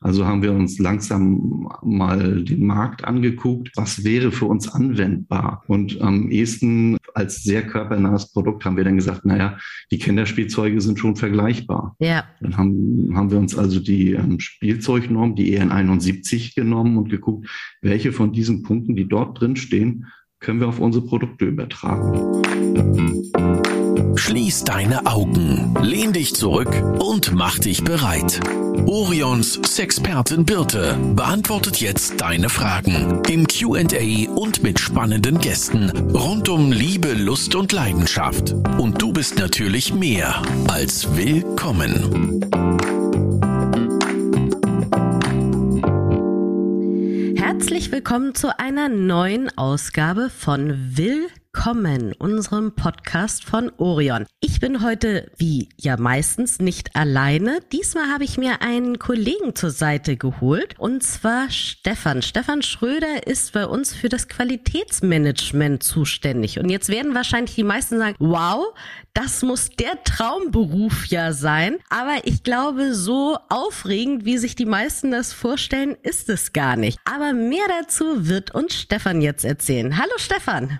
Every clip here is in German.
Also haben wir uns langsam mal den Markt angeguckt, was wäre für uns anwendbar. Und am ehesten als sehr körpernahes Produkt haben wir dann gesagt, naja, die Kinderspielzeuge sind schon vergleichbar. Ja. Dann haben, haben wir uns also die ähm, Spielzeugnorm, die EN 71 genommen und geguckt, welche von diesen Punkten, die dort drin stehen, können wir auf unsere Produkte übertragen. Schließ deine Augen, lehn dich zurück und mach dich bereit. Orions Sexpertin Birte beantwortet jetzt deine Fragen im QA und mit spannenden Gästen rund um Liebe, Lust und Leidenschaft. Und du bist natürlich mehr als willkommen. Herzlich willkommen zu einer neuen Ausgabe von Willkommen, unserem Podcast von Orion. Ich bin heute, wie ja meistens, nicht alleine. Diesmal habe ich mir einen Kollegen zur Seite geholt, und zwar Stefan. Stefan Schröder ist bei uns für das Qualitätsmanagement zuständig. Und jetzt werden wahrscheinlich die meisten sagen, wow, das muss der Traumberuf ja sein. Aber ich glaube, so aufregend, wie sich die meisten das vorstellen, ist es gar nicht. Aber mehr dazu wird uns Stefan jetzt erzählen. Hallo Stefan.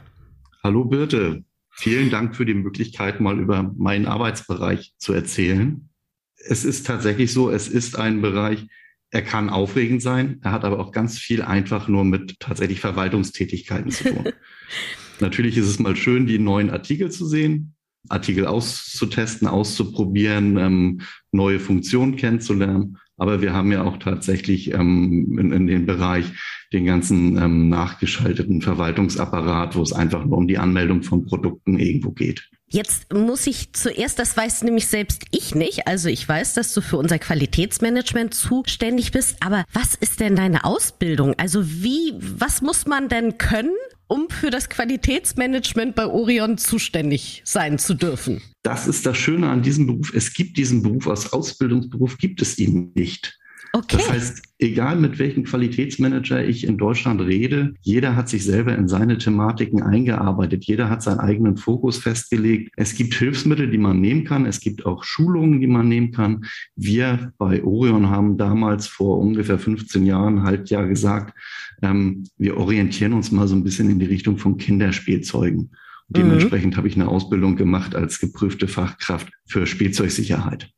Hallo Birte. Vielen Dank für die Möglichkeit, mal über meinen Arbeitsbereich zu erzählen. Es ist tatsächlich so, es ist ein Bereich, er kann aufregend sein, er hat aber auch ganz viel einfach nur mit tatsächlich Verwaltungstätigkeiten zu tun. Natürlich ist es mal schön, die neuen Artikel zu sehen, Artikel auszutesten, auszuprobieren, ähm, neue Funktionen kennenzulernen. Aber wir haben ja auch tatsächlich ähm, in, in dem Bereich den ganzen ähm, nachgeschalteten Verwaltungsapparat, wo es einfach nur um die Anmeldung von Produkten irgendwo geht. Jetzt muss ich zuerst, das weiß nämlich selbst ich nicht, also ich weiß, dass du für unser Qualitätsmanagement zuständig bist, aber was ist denn deine Ausbildung? Also wie, was muss man denn können, um für das Qualitätsmanagement bei Orion zuständig sein zu dürfen? Das ist das Schöne an diesem Beruf. Es gibt diesen Beruf als Ausbildungsberuf, gibt es ihn nicht. Okay. Das heißt, egal mit welchem Qualitätsmanager ich in Deutschland rede, jeder hat sich selber in seine Thematiken eingearbeitet. Jeder hat seinen eigenen Fokus festgelegt. Es gibt Hilfsmittel, die man nehmen kann. Es gibt auch Schulungen, die man nehmen kann. Wir bei Orion haben damals vor ungefähr 15 Jahren halt ja gesagt, ähm, wir orientieren uns mal so ein bisschen in die Richtung von Kinderspielzeugen. Mhm. Dementsprechend habe ich eine Ausbildung gemacht als geprüfte Fachkraft für Spielzeugsicherheit.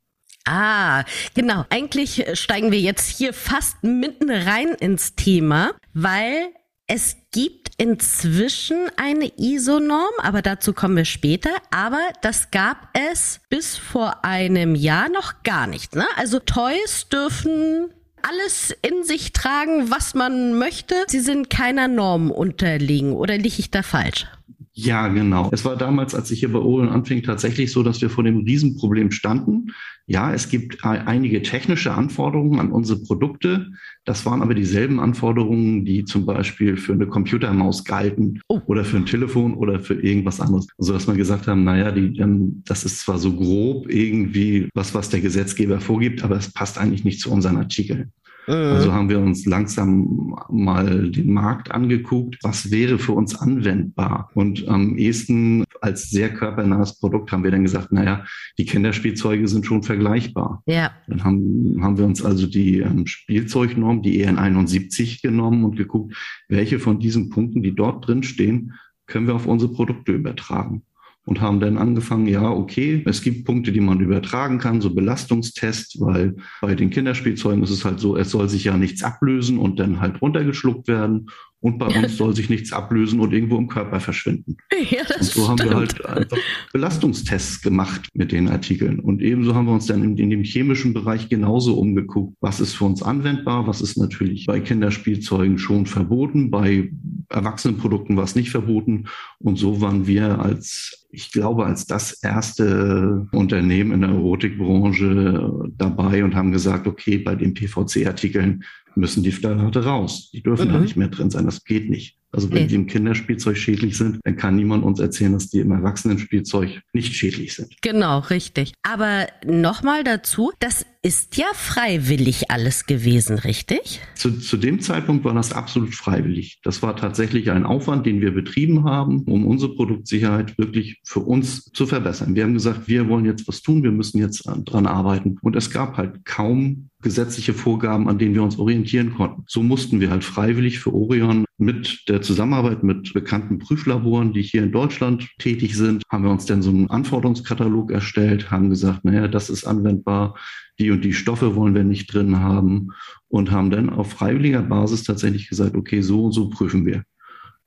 Ah, genau. Eigentlich steigen wir jetzt hier fast mitten rein ins Thema, weil es gibt inzwischen eine ISO-Norm, aber dazu kommen wir später. Aber das gab es bis vor einem Jahr noch gar nicht. Ne? Also Toys dürfen alles in sich tragen, was man möchte. Sie sind keiner Norm unterliegen. Oder liege ich da falsch? Ja, genau. Es war damals, als ich hier bei Orion anfing, tatsächlich so, dass wir vor dem Riesenproblem standen. Ja, es gibt einige technische Anforderungen an unsere Produkte. Das waren aber dieselben Anforderungen, die zum Beispiel für eine Computermaus galten oh. oder für ein Telefon oder für irgendwas anderes. Also dass wir gesagt haben, naja, die, das ist zwar so grob irgendwie was, was der Gesetzgeber vorgibt, aber es passt eigentlich nicht zu unseren Artikeln. Also mhm. haben wir uns langsam mal den Markt angeguckt, was wäre für uns anwendbar. Und am ehesten als sehr körpernahes Produkt haben wir dann gesagt, naja, die Kinderspielzeuge sind schon vergleichbar. Ja. Dann haben, haben wir uns also die ähm, Spielzeugnorm, die EN 71 genommen und geguckt, welche von diesen Punkten, die dort drin stehen, können wir auf unsere Produkte übertragen und haben dann angefangen, ja, okay, es gibt Punkte, die man übertragen kann, so Belastungstests, weil bei den Kinderspielzeugen ist es halt so, es soll sich ja nichts ablösen und dann halt runtergeschluckt werden. Und bei uns soll sich nichts ablösen und irgendwo im Körper verschwinden. Ja, das und so haben wir halt einfach Belastungstests gemacht mit den Artikeln. Und ebenso haben wir uns dann in, in, dem chemischen Bereich genauso umgeguckt, was ist für uns anwendbar, was ist natürlich bei Kinderspielzeugen schon verboten, bei Erwachsenenprodukten war es nicht verboten. Und so waren wir als, ich glaube, als das erste Unternehmen in der Erotikbranche dabei und haben gesagt, okay, bei den PVC-Artikeln müssen die Phthalate raus. Die dürfen mhm. da nicht mehr drin sein. Das geht nicht. Also wenn nee. die im Kinderspielzeug schädlich sind, dann kann niemand uns erzählen, dass die im Erwachsenenspielzeug nicht schädlich sind. Genau, richtig. Aber nochmal dazu, das ist ja freiwillig alles gewesen, richtig? Zu, zu dem Zeitpunkt war das absolut freiwillig. Das war tatsächlich ein Aufwand, den wir betrieben haben, um unsere Produktsicherheit wirklich für uns zu verbessern. Wir haben gesagt, wir wollen jetzt was tun, wir müssen jetzt dran arbeiten. Und es gab halt kaum gesetzliche Vorgaben, an denen wir uns orientieren konnten. So mussten wir halt freiwillig für Orion mit der Zusammenarbeit mit bekannten Prüflaboren, die hier in Deutschland tätig sind, haben wir uns dann so einen Anforderungskatalog erstellt, haben gesagt, naja, das ist anwendbar, die und die Stoffe wollen wir nicht drin haben und haben dann auf freiwilliger Basis tatsächlich gesagt, okay, so und so prüfen wir.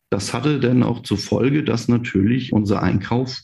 Das hatte dann auch zur Folge, dass natürlich unser Einkauf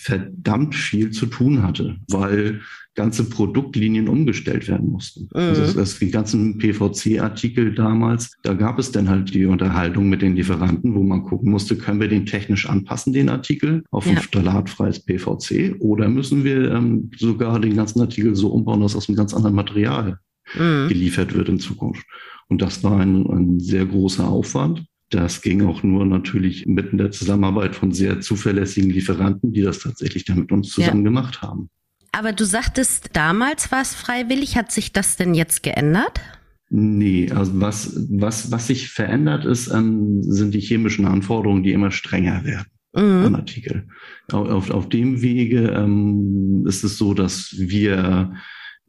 verdammt viel zu tun hatte, weil ganze Produktlinien umgestellt werden mussten. Mhm. Also das, die ganzen PVC-Artikel damals, da gab es dann halt die Unterhaltung mit den Lieferanten, wo man gucken musste, können wir den technisch anpassen, den Artikel, auf ja. ein phthalatfreies PVC oder müssen wir ähm, sogar den ganzen Artikel so umbauen, dass aus einem ganz anderen Material mhm. geliefert wird in Zukunft. Und das war ein, ein sehr großer Aufwand. Das ging auch nur natürlich mitten der Zusammenarbeit von sehr zuverlässigen Lieferanten, die das tatsächlich dann mit uns zusammen ja. gemacht haben. Aber du sagtest, damals war es freiwillig. Hat sich das denn jetzt geändert? Nee, also was, was, was sich verändert ist, ähm, sind die chemischen Anforderungen, die immer strenger werden mhm. an Artikel. Auf, auf, auf dem Wege ähm, ist es so, dass wir,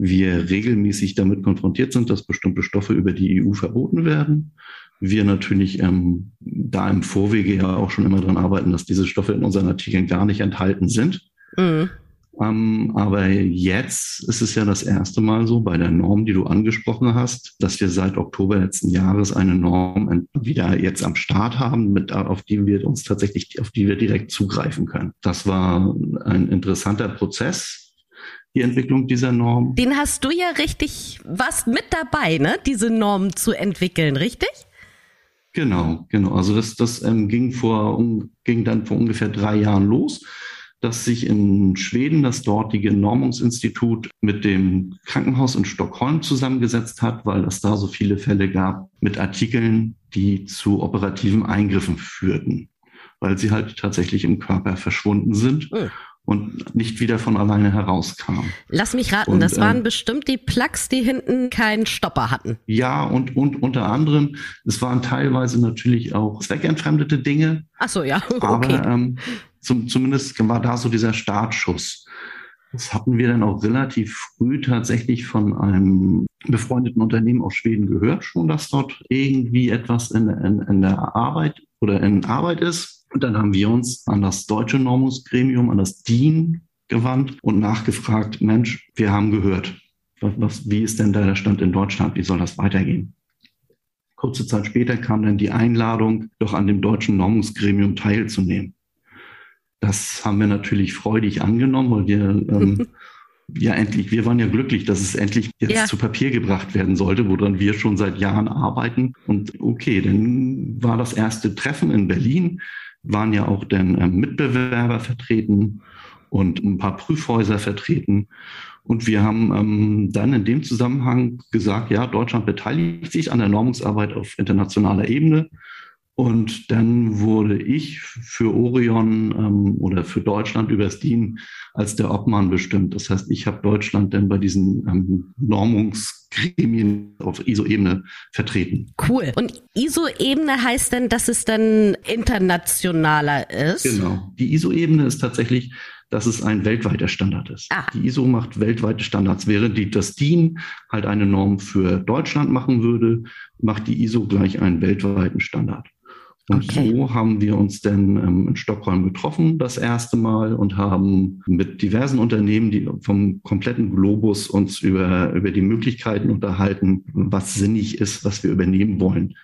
wir regelmäßig damit konfrontiert sind, dass bestimmte Stoffe über die EU verboten werden wir natürlich ähm, da im Vorwege ja auch schon immer dran arbeiten, dass diese Stoffe in unseren Artikeln gar nicht enthalten sind. Mhm. Ähm, aber jetzt ist es ja das erste Mal so bei der Norm, die du angesprochen hast, dass wir seit Oktober letzten Jahres eine Norm wieder jetzt am Start haben, mit, auf die wir uns tatsächlich, auf die wir direkt zugreifen können. Das war ein interessanter Prozess, die Entwicklung dieser Norm. Den hast du ja richtig was mit dabei, ne? Diese Norm zu entwickeln, richtig? Genau, genau. Also das, das ähm, ging vor um, ging dann vor ungefähr drei Jahren los, dass sich in Schweden das dortige Normungsinstitut mit dem Krankenhaus in Stockholm zusammengesetzt hat, weil es da so viele Fälle gab mit Artikeln, die zu operativen Eingriffen führten, weil sie halt tatsächlich im Körper verschwunden sind. Oh und nicht wieder von alleine herauskam. Lass mich raten, und, das waren äh, bestimmt die Plugs, die hinten keinen Stopper hatten. Ja, und, und unter anderem, es waren teilweise natürlich auch zweckentfremdete Dinge. Ach so, ja, okay. Aber ähm, zum, zumindest war da so dieser Startschuss. Das hatten wir dann auch relativ früh tatsächlich von einem befreundeten Unternehmen aus Schweden gehört, schon, dass dort irgendwie etwas in, in, in der Arbeit oder in Arbeit ist. Und dann haben wir uns an das deutsche Normungsgremium, an das DIN gewandt und nachgefragt, Mensch, wir haben gehört, was, wie ist denn da der Stand in Deutschland? Wie soll das weitergehen? Kurze Zeit später kam dann die Einladung, doch an dem deutschen Normungsgremium teilzunehmen. Das haben wir natürlich freudig angenommen, weil wir ähm, ja endlich, wir waren ja glücklich, dass es endlich jetzt ja. zu Papier gebracht werden sollte, woran wir schon seit Jahren arbeiten. Und okay, dann war das erste Treffen in Berlin waren ja auch dann ähm, Mitbewerber vertreten und ein paar Prüfhäuser vertreten. Und wir haben ähm, dann in dem Zusammenhang gesagt, ja, Deutschland beteiligt sich an der Normungsarbeit auf internationaler Ebene. Und dann wurde ich für Orion ähm, oder für Deutschland übers DIN als der Obmann bestimmt. Das heißt, ich habe Deutschland dann bei diesen ähm, Normungsgremien auf ISO-Ebene vertreten. Cool. Und ISO-Ebene heißt denn, dass es dann internationaler ist? Genau. Die ISO-Ebene ist tatsächlich dass es ein weltweiter Standard ist. Ah. Die ISO macht weltweite Standards. Während die, das DIN halt eine Norm für Deutschland machen würde, macht die ISO gleich einen weltweiten Standard. Und okay. so haben wir uns dann ähm, in Stockholm getroffen das erste Mal und haben mit diversen Unternehmen, die vom kompletten Globus uns über, über die Möglichkeiten unterhalten, was sinnig ist, was wir übernehmen wollen.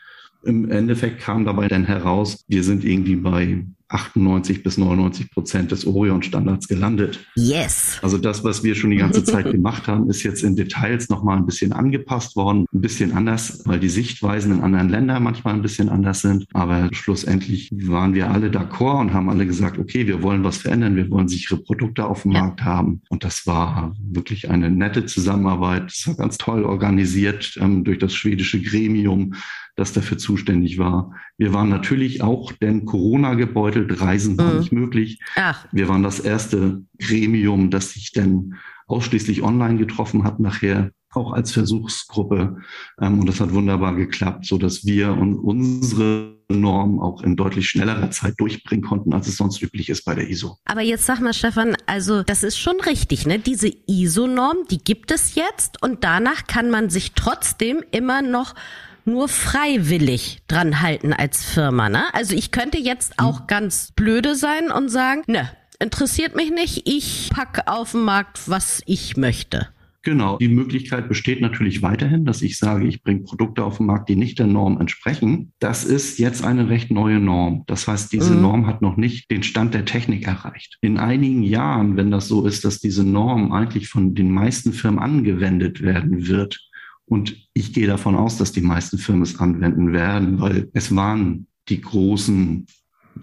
Im Endeffekt kam dabei dann heraus, wir sind irgendwie bei 98 bis 99 Prozent des Orion-Standards gelandet. Yes. Also das, was wir schon die ganze Zeit gemacht haben, ist jetzt in Details nochmal ein bisschen angepasst worden, ein bisschen anders, weil die Sichtweisen in anderen Ländern manchmal ein bisschen anders sind. Aber schlussendlich waren wir alle d'accord und haben alle gesagt, okay, wir wollen was verändern, wir wollen sichere Produkte auf dem ja. Markt haben. Und das war wirklich eine nette Zusammenarbeit. Das war ganz toll organisiert ähm, durch das schwedische Gremium das dafür zuständig war. Wir waren natürlich auch denn Corona-Gebäude verseuchelt, Reisen war mhm. nicht möglich. Ach. Wir waren das erste Gremium, das sich denn ausschließlich online getroffen hat nachher auch als Versuchsgruppe. Ähm, und das hat wunderbar geklappt, so dass wir und unsere Norm auch in deutlich schnellerer Zeit durchbringen konnten, als es sonst üblich ist bei der ISO. Aber jetzt sag mal, Stefan, also das ist schon richtig, ne? Diese ISO-Norm, die gibt es jetzt und danach kann man sich trotzdem immer noch nur freiwillig dran halten als Firma, ne? Also ich könnte jetzt auch hm. ganz blöde sein und sagen, ne, interessiert mich nicht, ich packe auf den Markt, was ich möchte. Genau, die Möglichkeit besteht natürlich weiterhin, dass ich sage, ich bringe Produkte auf den Markt, die nicht der Norm entsprechen. Das ist jetzt eine recht neue Norm. Das heißt, diese mhm. Norm hat noch nicht den Stand der Technik erreicht. In einigen Jahren, wenn das so ist, dass diese Norm eigentlich von den meisten Firmen angewendet werden wird, und ich gehe davon aus, dass die meisten Firmen es anwenden werden, weil es waren die Großen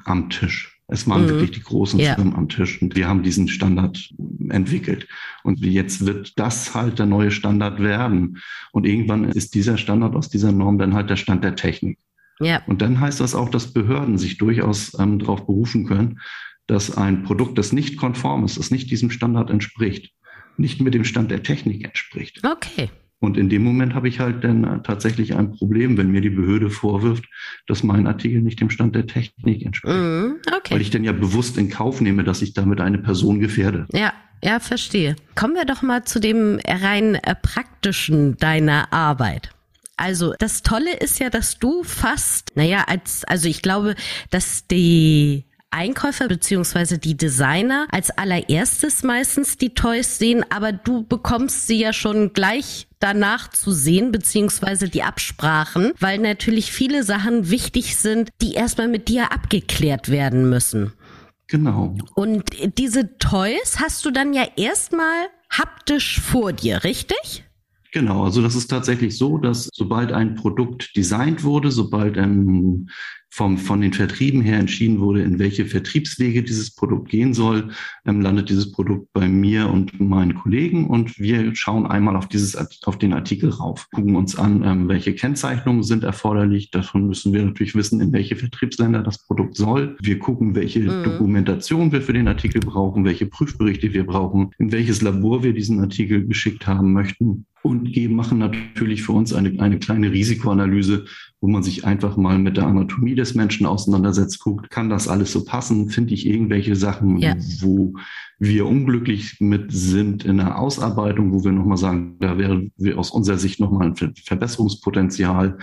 am Tisch. Es waren mhm. wirklich die großen ja. Firmen am Tisch und wir haben diesen Standard entwickelt. Und jetzt wird das halt der neue Standard werden. Und irgendwann ist dieser Standard aus dieser Norm dann halt der Stand der Technik. Ja. Und dann heißt das auch, dass Behörden sich durchaus ähm, darauf berufen können, dass ein Produkt, das nicht konform ist, das nicht diesem Standard entspricht, nicht mit dem Stand der Technik entspricht. Okay. Und in dem Moment habe ich halt dann tatsächlich ein Problem, wenn mir die Behörde vorwirft, dass mein Artikel nicht dem Stand der Technik entspricht. Mm, okay. Weil ich dann ja bewusst in Kauf nehme, dass ich damit eine Person gefährde. Ja, ja, verstehe. Kommen wir doch mal zu dem rein äh, praktischen deiner Arbeit. Also das Tolle ist ja, dass du fast, naja, als, also ich glaube, dass die Einkäufer beziehungsweise die Designer als allererstes meistens die Toys sehen, aber du bekommst sie ja schon gleich danach zu sehen, beziehungsweise die Absprachen, weil natürlich viele Sachen wichtig sind, die erstmal mit dir abgeklärt werden müssen. Genau. Und diese Toys hast du dann ja erstmal haptisch vor dir, richtig? Genau, also das ist tatsächlich so, dass sobald ein Produkt designt wurde, sobald ein vom, von den Vertrieben her entschieden wurde, in welche Vertriebswege dieses Produkt gehen soll, ähm, landet dieses Produkt bei mir und meinen Kollegen und wir schauen einmal auf dieses, auf den Artikel rauf, gucken uns an, ähm, welche Kennzeichnungen sind erforderlich. Davon müssen wir natürlich wissen, in welche Vertriebsländer das Produkt soll. Wir gucken, welche mhm. Dokumentation wir für den Artikel brauchen, welche Prüfberichte wir brauchen, in welches Labor wir diesen Artikel geschickt haben möchten und geben, machen natürlich für uns eine, eine kleine Risikoanalyse, wo man sich einfach mal mit der Anatomie des Menschen auseinandersetzt, guckt, kann das alles so passen? Finde ich irgendwelche Sachen, ja. wo wir unglücklich mit sind in der Ausarbeitung, wo wir nochmal sagen, da wäre aus unserer Sicht nochmal ein Verbesserungspotenzial.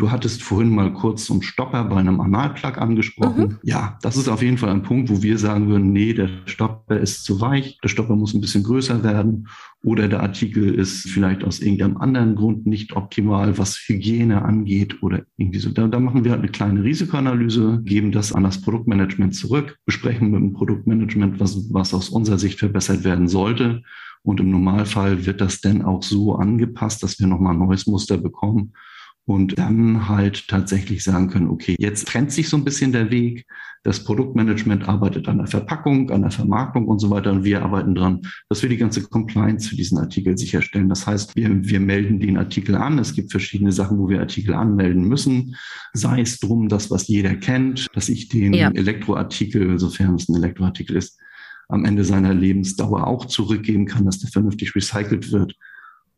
Du hattest vorhin mal kurz zum Stopper bei einem Analplug angesprochen. Mhm. Ja, das ist auf jeden Fall ein Punkt, wo wir sagen würden, nee, der Stopper ist zu weich, der Stopper muss ein bisschen größer werden oder der Artikel ist vielleicht aus irgendeinem anderen Grund nicht optimal, was Hygiene angeht oder irgendwie so. Da, da machen wir halt eine kleine Risikoanalyse, geben das an das Produktmanagement zurück, besprechen mit dem Produktmanagement, was, was aus unserer Sicht verbessert werden sollte. Und im Normalfall wird das dann auch so angepasst, dass wir nochmal ein neues Muster bekommen und dann halt tatsächlich sagen können, okay, jetzt trennt sich so ein bisschen der Weg. Das Produktmanagement arbeitet an der Verpackung, an der Vermarktung und so weiter und wir arbeiten dran, dass wir die ganze Compliance für diesen Artikel sicherstellen. Das heißt, wir, wir melden den Artikel an. Es gibt verschiedene Sachen, wo wir Artikel anmelden müssen. Sei es drum, das, was jeder kennt, dass ich den ja. Elektroartikel, sofern es ein Elektroartikel ist, am Ende seiner Lebensdauer auch zurückgeben kann, dass der vernünftig recycelt wird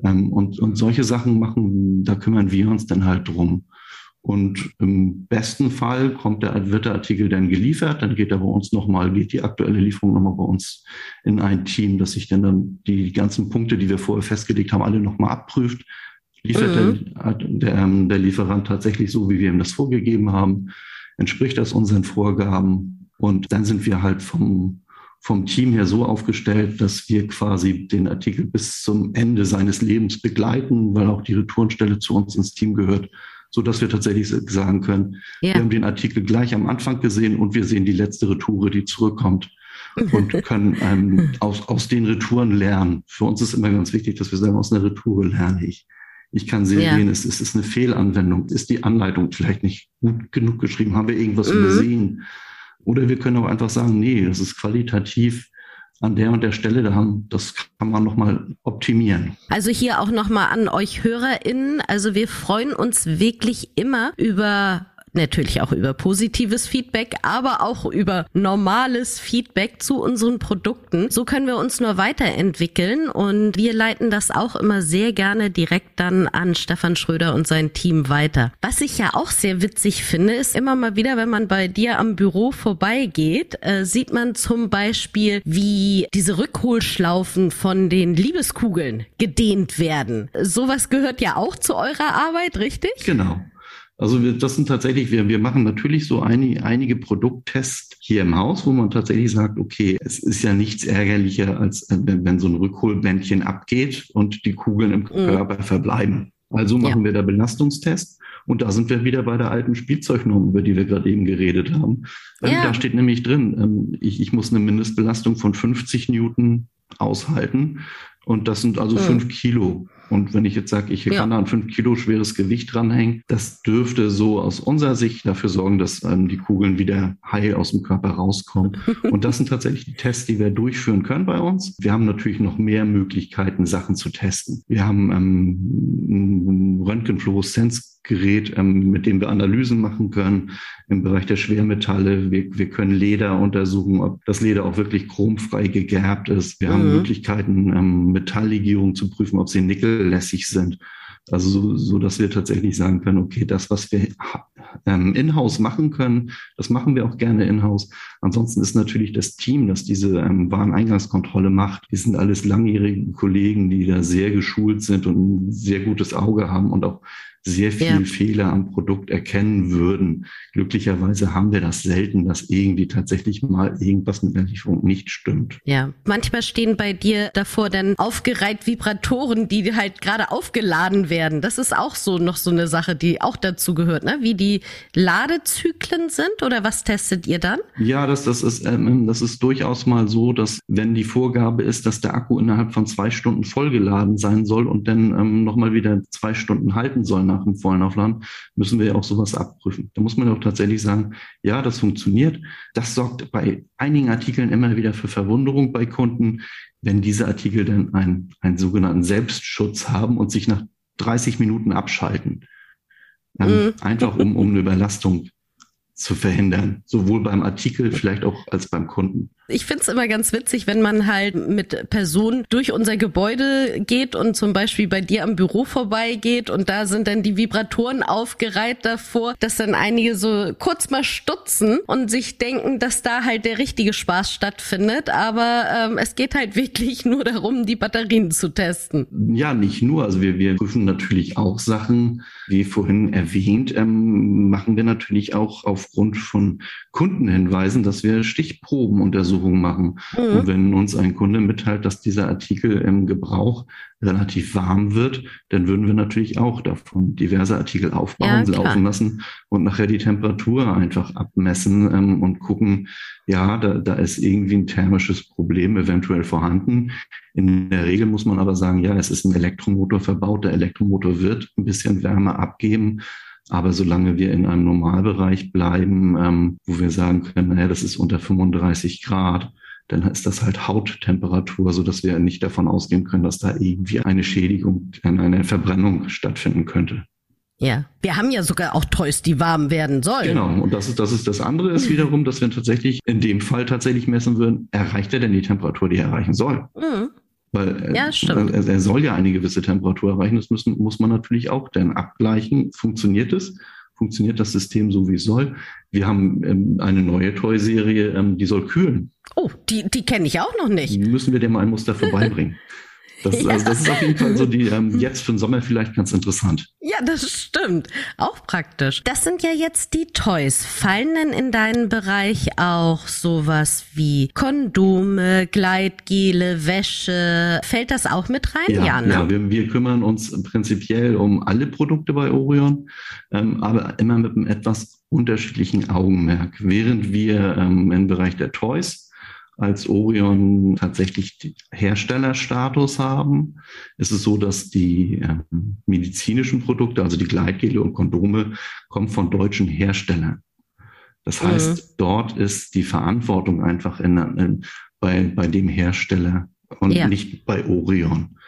ähm, und, und solche Sachen machen, da kümmern wir uns dann halt drum. Und im besten Fall kommt der, wird der Artikel dann geliefert, dann geht er bei uns nochmal, geht die aktuelle Lieferung nochmal bei uns in ein Team, dass sich dann, dann die ganzen Punkte, die wir vorher festgelegt haben, alle nochmal abprüft. Liefert mhm. der, der, ähm, der Lieferant tatsächlich so, wie wir ihm das vorgegeben haben? Entspricht das unseren Vorgaben? Und dann sind wir halt vom, vom Team her so aufgestellt, dass wir quasi den Artikel bis zum Ende seines Lebens begleiten, weil auch die Retourenstelle zu uns ins Team gehört, so dass wir tatsächlich sagen können, ja. wir haben den Artikel gleich am Anfang gesehen und wir sehen die letzte Retoure, die zurückkommt und können ähm, aus, aus den Retouren lernen. Für uns ist immer ganz wichtig, dass wir sagen, aus einer Retoure lerne ich. Ich kann sehen, ja. es, ist, es ist eine Fehlanwendung, ist die Anleitung vielleicht nicht gut genug geschrieben, haben wir irgendwas mhm. übersehen oder wir können auch einfach sagen, nee, das ist qualitativ an der und der Stelle, da haben, das kann man nochmal optimieren. Also hier auch nochmal an euch HörerInnen. Also wir freuen uns wirklich immer über natürlich auch über positives Feedback, aber auch über normales Feedback zu unseren Produkten. So können wir uns nur weiterentwickeln und wir leiten das auch immer sehr gerne direkt dann an Stefan Schröder und sein Team weiter. Was ich ja auch sehr witzig finde, ist immer mal wieder, wenn man bei dir am Büro vorbeigeht, äh, sieht man zum Beispiel, wie diese Rückholschlaufen von den Liebeskugeln gedehnt werden. Sowas gehört ja auch zu eurer Arbeit, richtig? Genau. Also wir, das sind tatsächlich, wir, wir machen natürlich so einige, einige Produkttests hier im Haus, wo man tatsächlich sagt, okay, es ist ja nichts ärgerlicher, als äh, wenn, wenn so ein Rückholbändchen abgeht und die Kugeln im mhm. Körper mhm. verbleiben. Also machen ja. wir da Belastungstest. Und da sind wir wieder bei der alten Spielzeugnorm, über die wir gerade eben geredet haben. Ähm, ja. Da steht nämlich drin, ähm, ich, ich muss eine Mindestbelastung von 50 Newton aushalten. Und das sind also mhm. fünf Kilo. Und wenn ich jetzt sage, ich ja. kann da ein fünf Kilo schweres Gewicht dranhängen, das dürfte so aus unserer Sicht dafür sorgen, dass ähm, die Kugeln wieder heil aus dem Körper rauskommen. Und das sind tatsächlich die Tests, die wir durchführen können bei uns. Wir haben natürlich noch mehr Möglichkeiten, Sachen zu testen. Wir haben ähm, ein Röntgenfluoreszenz Gerät, ähm, mit dem wir Analysen machen können im Bereich der Schwermetalle. Wir, wir können Leder untersuchen, ob das Leder auch wirklich chromfrei gegerbt ist. Wir mhm. haben Möglichkeiten, ähm, Metalllegierungen zu prüfen, ob sie nickellässig sind. Also so, so, dass wir tatsächlich sagen können, okay, das, was wir ähm, in-house machen können, das machen wir auch gerne in-house. Ansonsten ist natürlich das Team, das diese ähm, Wareneingangskontrolle macht, die sind alles langjährige Kollegen, die da sehr geschult sind und ein sehr gutes Auge haben und auch sehr viel ja. Fehler am Produkt erkennen würden. Glücklicherweise haben wir das selten, dass irgendwie tatsächlich mal irgendwas mit der Lieferung nicht stimmt. Ja, manchmal stehen bei dir davor dann aufgereiht Vibratoren, die halt gerade aufgeladen werden. Das ist auch so noch so eine Sache, die auch dazu gehört, ne? Wie die Ladezyklen sind oder was testet ihr dann? Ja, das, das ist, ähm, das ist durchaus mal so, dass wenn die Vorgabe ist, dass der Akku innerhalb von zwei Stunden vollgeladen sein soll und dann ähm, nochmal wieder zwei Stunden halten soll nach dem vollen Aufladen, müssen wir ja auch sowas abprüfen. Da muss man auch tatsächlich sagen, ja, das funktioniert. Das sorgt bei einigen Artikeln immer wieder für Verwunderung bei Kunden, wenn diese Artikel dann einen, einen sogenannten Selbstschutz haben und sich nach 30 Minuten abschalten. Ähm. Einfach um, um eine Überlastung zu verhindern, sowohl beim Artikel vielleicht auch als beim Kunden. Ich finde es immer ganz witzig, wenn man halt mit Personen durch unser Gebäude geht und zum Beispiel bei dir am Büro vorbeigeht und da sind dann die Vibratoren aufgereiht davor, dass dann einige so kurz mal stutzen und sich denken, dass da halt der richtige Spaß stattfindet. Aber ähm, es geht halt wirklich nur darum, die Batterien zu testen. Ja, nicht nur. Also wir, wir prüfen natürlich auch Sachen, wie vorhin erwähnt, ähm, machen wir natürlich auch aufgrund von Kundenhinweisen, dass wir Stichproben untersuchen Untersuchungen machen. Mhm. Und wenn uns ein Kunde mitteilt, dass dieser Artikel im Gebrauch relativ warm wird, dann würden wir natürlich auch davon diverse Artikel aufbauen, ja, laufen lassen und nachher die Temperatur einfach abmessen ähm, und gucken, ja, da, da ist irgendwie ein thermisches Problem eventuell vorhanden. In der Regel muss man aber sagen, ja, es ist ein Elektromotor verbaut. Der Elektromotor wird ein bisschen Wärme abgeben. Aber solange wir in einem Normalbereich bleiben, ähm, wo wir sagen können, naja, das ist unter 35 Grad, dann ist das halt Hauttemperatur, so dass wir nicht davon ausgehen können, dass da irgendwie eine Schädigung, eine Verbrennung stattfinden könnte. Ja, wir haben ja sogar auch Toys, die warm werden sollen. Genau, und das ist, das ist das andere ist wiederum, dass wir tatsächlich in dem Fall tatsächlich messen würden, erreicht er denn die Temperatur, die er erreichen soll? Mhm. Weil ja, er, er, soll ja eine gewisse Temperatur erreichen. Das müssen, muss man natürlich auch dann abgleichen. Funktioniert es? Funktioniert das System so, wie es soll? Wir haben ähm, eine neue Toy-Serie, ähm, die soll kühlen. Oh, die, die kenne ich auch noch nicht. Die müssen wir dem ein Muster vorbeibringen. Das, ja. also das ist auf jeden Fall so die, ähm, jetzt für den Sommer vielleicht ganz interessant. Ja, das stimmt. Auch praktisch. Das sind ja jetzt die Toys. Fallen denn in deinen Bereich auch sowas wie Kondome, Gleitgele, Wäsche? Fällt das auch mit rein? Ja, ja, ne? ja wir, wir kümmern uns prinzipiell um alle Produkte bei Orion, ähm, aber immer mit einem etwas unterschiedlichen Augenmerk. Während wir ähm, im Bereich der Toys als Orion tatsächlich Herstellerstatus haben, ist es so, dass die äh, medizinischen Produkte, also die Gleitgele und Kondome, kommen von deutschen Herstellern. Das mhm. heißt, mhm. dort ist die Verantwortung einfach in, in, bei, bei dem Hersteller und ja. nicht bei Orion.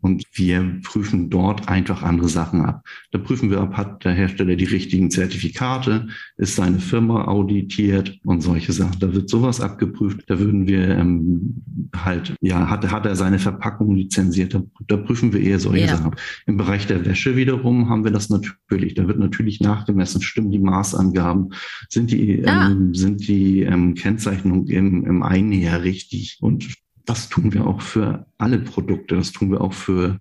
Und wir prüfen dort einfach andere Sachen ab. Da prüfen wir ab, hat der Hersteller die richtigen Zertifikate, ist seine Firma auditiert und solche Sachen. Da wird sowas abgeprüft. Da würden wir ähm, halt, ja, hat, hat er seine Verpackung lizenziert. Da, da prüfen wir eher solche ja. Sachen. Im Bereich der Wäsche wiederum haben wir das natürlich. Da wird natürlich nachgemessen, stimmen die Maßangaben, sind die, ja. ähm, sind die ähm, Kennzeichnungen im, im Einnäher richtig und das tun wir auch für alle Produkte. Das tun wir auch für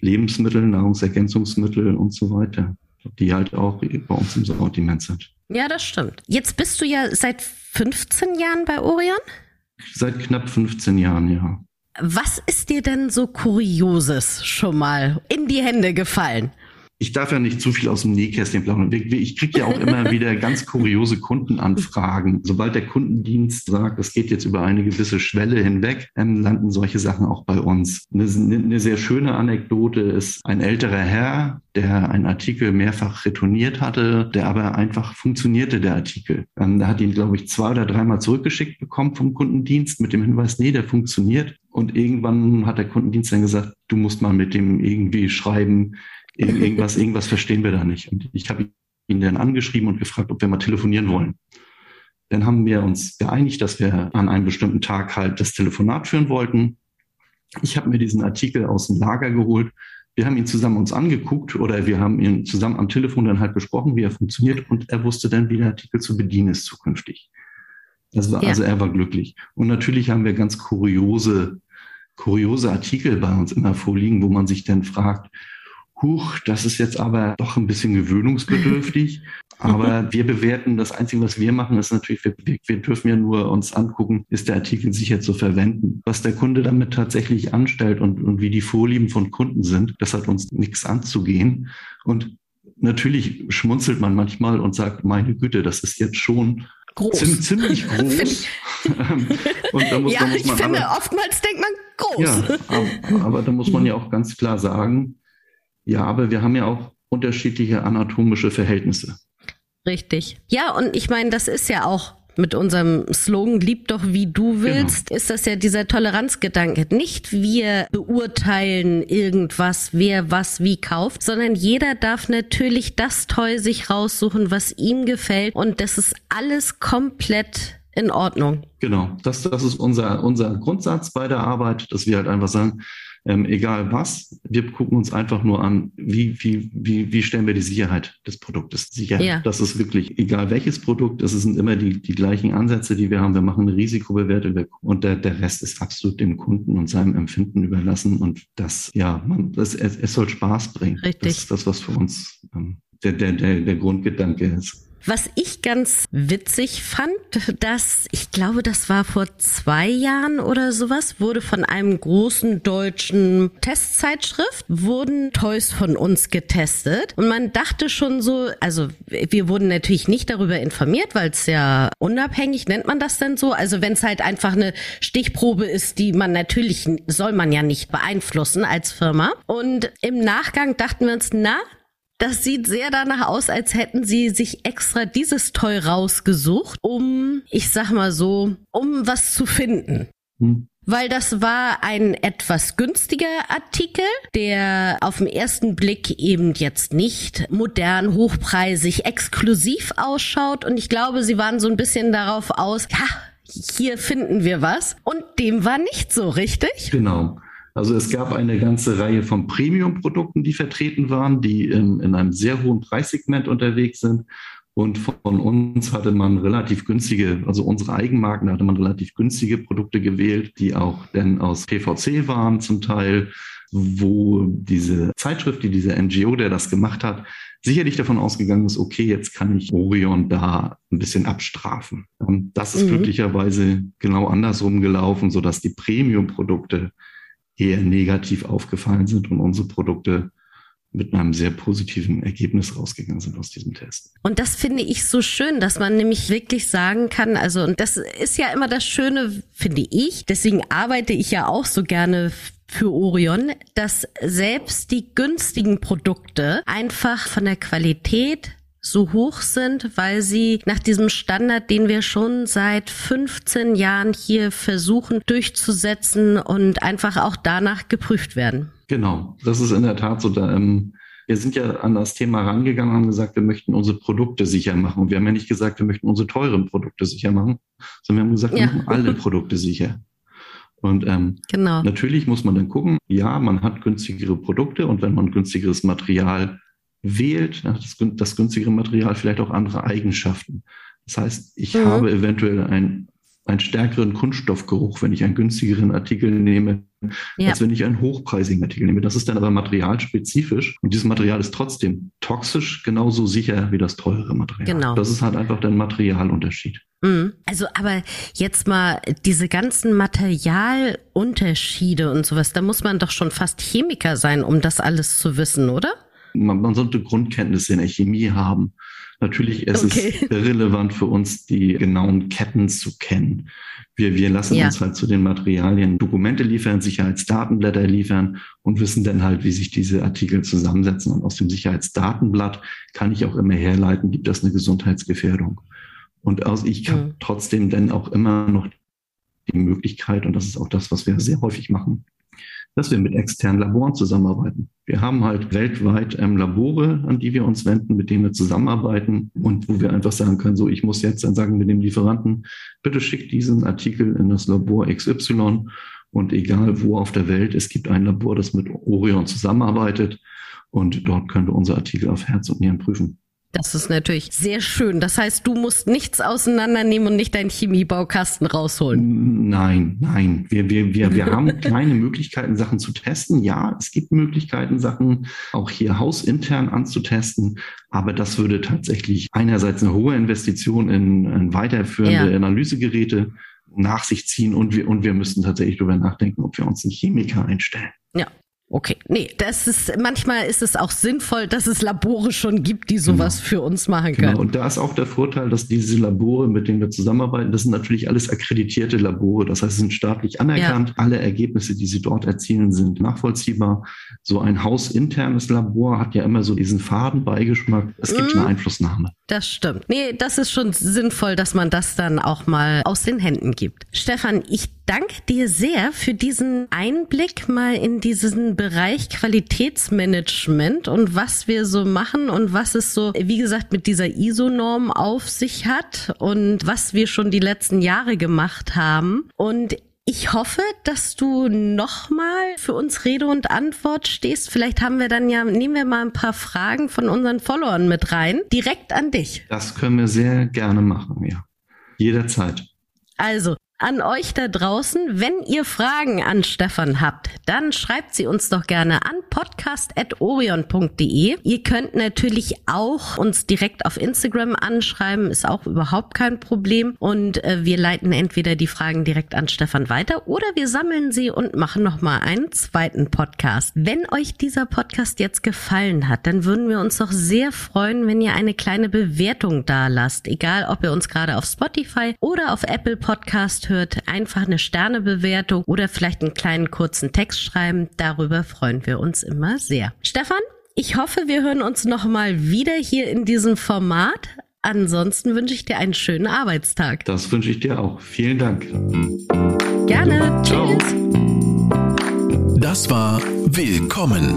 Lebensmittel, Nahrungsergänzungsmittel und so weiter, die halt auch bei uns im Sortiment sind. Ja, das stimmt. Jetzt bist du ja seit 15 Jahren bei Orion? Seit knapp 15 Jahren, ja. Was ist dir denn so Kurioses schon mal in die Hände gefallen? Ich darf ja nicht zu viel aus dem Nähkästchen plaudern. Ich kriege ja auch immer wieder ganz kuriose Kundenanfragen. Sobald der Kundendienst sagt, es geht jetzt über eine gewisse Schwelle hinweg, ähm, landen solche Sachen auch bei uns. Eine, eine, sehr schöne Anekdote ist ein älterer Herr, der einen Artikel mehrfach retourniert hatte, der aber einfach funktionierte, der Artikel. Ähm, der hat ihn, glaube ich, zwei oder dreimal zurückgeschickt bekommen vom Kundendienst mit dem Hinweis, nee, der funktioniert. Und irgendwann hat der Kundendienst dann gesagt, du musst mal mit dem irgendwie schreiben, irgendwas, irgendwas verstehen wir da nicht. Und ich habe ihn dann angeschrieben und gefragt, ob wir mal telefonieren wollen. Dann haben wir uns geeinigt, dass wir an einem bestimmten Tag halt das Telefonat führen wollten. Ich habe mir diesen Artikel aus dem Lager geholt. Wir haben ihn zusammen uns angeguckt oder wir haben ihn zusammen am Telefon dann halt besprochen, wie er funktioniert und er wusste dann, wie der Artikel zu bedienen ist zukünftig. Also, ja. also er war glücklich. Und natürlich haben wir ganz kuriose, kuriose Artikel bei uns immer vorliegen, wo man sich dann fragt, huch, das ist jetzt aber doch ein bisschen gewöhnungsbedürftig. Aber wir bewerten, das Einzige, was wir machen, ist natürlich, wir, wir, dürfen ja nur uns angucken, ist der Artikel sicher zu verwenden. Was der Kunde damit tatsächlich anstellt und, und wie die Vorlieben von Kunden sind, das hat uns nichts anzugehen. Und natürlich schmunzelt man manchmal und sagt, meine Güte, das ist jetzt schon groß. ziemlich groß. und da muss, ja, da muss man ich finde, aber, oftmals denkt man groß. Ja, aber, aber da muss man ja auch ganz klar sagen, ja, aber wir haben ja auch unterschiedliche anatomische Verhältnisse. Richtig. Ja, und ich meine, das ist ja auch mit unserem Slogan Lieb doch wie du willst, genau. ist das ja dieser Toleranzgedanke. Nicht wir beurteilen irgendwas, wer was wie kauft, sondern jeder darf natürlich das Toy sich raussuchen, was ihm gefällt und das ist alles komplett in Ordnung. Genau, das, das ist unser, unser Grundsatz bei der Arbeit, dass wir halt einfach sagen, ähm, egal was, wir gucken uns einfach nur an, wie, wie, wie, wie stellen wir die Sicherheit des Produktes sicher. Ja. Das ist wirklich, egal welches Produkt, das sind immer die, die gleichen Ansätze, die wir haben. Wir machen eine Risikobewertung und der, der Rest ist absolut dem Kunden und seinem Empfinden überlassen. Und das, ja, man, das, es, es soll Spaß bringen. Richtig. Das ist das, was für uns ähm, der, der, der, der Grundgedanke ist. Was ich ganz witzig fand, dass ich glaube, das war vor zwei Jahren oder sowas, wurde von einem großen deutschen Testzeitschrift, wurden Toys von uns getestet. Und man dachte schon so, also wir wurden natürlich nicht darüber informiert, weil es ja unabhängig, nennt man das denn so? Also wenn es halt einfach eine Stichprobe ist, die man natürlich, soll man ja nicht beeinflussen als Firma. Und im Nachgang dachten wir uns, na, das sieht sehr danach aus, als hätten sie sich extra dieses Toy rausgesucht, um, ich sag mal so, um was zu finden. Hm. Weil das war ein etwas günstiger Artikel, der auf den ersten Blick eben jetzt nicht modern, hochpreisig, exklusiv ausschaut. Und ich glaube, sie waren so ein bisschen darauf aus, ja, hier finden wir was. Und dem war nicht so, richtig? Genau. Also es gab eine ganze Reihe von Premium-Produkten, die vertreten waren, die in, in einem sehr hohen Preissegment unterwegs sind. Und von uns hatte man relativ günstige, also unsere Eigenmarken, da hatte man relativ günstige Produkte gewählt, die auch dann aus PVC waren zum Teil, wo diese Zeitschrift, die diese NGO, der das gemacht hat, sicherlich davon ausgegangen ist, okay, jetzt kann ich Orion da ein bisschen abstrafen. Und das ist mhm. glücklicherweise genau andersrum gelaufen, sodass die Premium-Produkte eher negativ aufgefallen sind und unsere Produkte mit einem sehr positiven Ergebnis rausgegangen sind aus diesem Test. Und das finde ich so schön, dass man nämlich wirklich sagen kann, also, und das ist ja immer das Schöne, finde ich, deswegen arbeite ich ja auch so gerne für Orion, dass selbst die günstigen Produkte einfach von der Qualität so hoch sind, weil sie nach diesem Standard, den wir schon seit 15 Jahren hier versuchen durchzusetzen und einfach auch danach geprüft werden. Genau, das ist in der Tat so. Da, ähm, wir sind ja an das Thema rangegangen und haben gesagt, wir möchten unsere Produkte sicher machen. Und wir haben ja nicht gesagt, wir möchten unsere teuren Produkte sicher machen, sondern wir haben gesagt, wir machen alle Produkte sicher. Und ähm, genau. natürlich muss man dann gucken, ja, man hat günstigere Produkte und wenn man günstigeres Material wählt, das, das günstigere Material vielleicht auch andere Eigenschaften. Das heißt, ich mhm. habe eventuell ein, einen stärkeren Kunststoffgeruch, wenn ich einen günstigeren Artikel nehme, ja. als wenn ich einen hochpreisigen Artikel nehme. Das ist dann aber materialspezifisch und dieses Material ist trotzdem toxisch genauso sicher wie das teure Material. Genau. Das ist halt einfach der Materialunterschied. Mhm. Also, aber jetzt mal diese ganzen Materialunterschiede und sowas, da muss man doch schon fast Chemiker sein, um das alles zu wissen, oder? Man, man sollte Grundkenntnisse in der Chemie haben. Natürlich ist okay. es relevant für uns, die genauen Ketten zu kennen. Wir, wir lassen ja. uns halt zu den Materialien Dokumente liefern, Sicherheitsdatenblätter liefern und wissen dann halt, wie sich diese Artikel zusammensetzen. Und aus dem Sicherheitsdatenblatt kann ich auch immer herleiten, gibt das eine Gesundheitsgefährdung. Und aus, ich habe mhm. trotzdem dann auch immer noch die Möglichkeit, und das ist auch das, was wir sehr häufig machen, dass wir mit externen Laboren zusammenarbeiten. Wir haben halt weltweit ähm, Labore, an die wir uns wenden, mit denen wir zusammenarbeiten und wo wir einfach sagen können, so, ich muss jetzt dann sagen wir dem Lieferanten, bitte schick diesen Artikel in das Labor XY und egal wo auf der Welt, es gibt ein Labor, das mit Orion zusammenarbeitet und dort können wir unsere Artikel auf Herz und Nieren prüfen. Das ist natürlich sehr schön. Das heißt, du musst nichts auseinandernehmen und nicht deinen Chemiebaukasten rausholen. Nein, nein. Wir, wir, wir, wir haben kleine Möglichkeiten, Sachen zu testen. Ja, es gibt Möglichkeiten, Sachen auch hier hausintern anzutesten. Aber das würde tatsächlich einerseits eine hohe Investition in, in weiterführende ja. Analysegeräte nach sich ziehen und wir, und wir müssen tatsächlich darüber nachdenken, ob wir uns einen Chemiker einstellen. Ja, Okay, nee, das ist manchmal ist es auch sinnvoll, dass es Labore schon gibt, die sowas genau. für uns machen können. Genau, und da ist auch der Vorteil, dass diese Labore, mit denen wir zusammenarbeiten, das sind natürlich alles akkreditierte Labore. Das heißt, sie sind staatlich anerkannt. Ja. Alle Ergebnisse, die sie dort erzielen, sind nachvollziehbar. So ein hausinternes Labor hat ja immer so diesen Fadenbeigeschmack. Es gibt mm. eine Einflussnahme. Das stimmt. Nee, das ist schon sinnvoll, dass man das dann auch mal aus den Händen gibt. Stefan, ich danke dir sehr für diesen Einblick mal in diesen Bereich Qualitätsmanagement und was wir so machen und was es so, wie gesagt, mit dieser ISO-Norm auf sich hat und was wir schon die letzten Jahre gemacht haben. Und ich hoffe, dass du nochmal für uns Rede und Antwort stehst. Vielleicht haben wir dann ja, nehmen wir mal ein paar Fragen von unseren Followern mit rein. Direkt an dich. Das können wir sehr gerne machen, ja. Jederzeit. Also, an euch da draußen. Wenn ihr Fragen an Stefan habt, dann schreibt sie uns doch gerne an podcast.orion.de. Ihr könnt natürlich auch uns direkt auf Instagram anschreiben, ist auch überhaupt kein Problem. Und äh, wir leiten entweder die Fragen direkt an Stefan weiter oder wir sammeln sie und machen nochmal einen zweiten Podcast. Wenn euch dieser Podcast jetzt gefallen hat, dann würden wir uns doch sehr freuen, wenn ihr eine kleine Bewertung da lasst. Egal, ob ihr uns gerade auf Spotify oder auf Apple Podcast hört, einfach eine Sternebewertung oder vielleicht einen kleinen kurzen Text schreiben. Darüber freuen wir uns immer sehr. Stefan, ich hoffe, wir hören uns nochmal wieder hier in diesem Format. Ansonsten wünsche ich dir einen schönen Arbeitstag. Das wünsche ich dir auch. Vielen Dank. Gerne. Ciao. Tschüss. Das war Willkommen,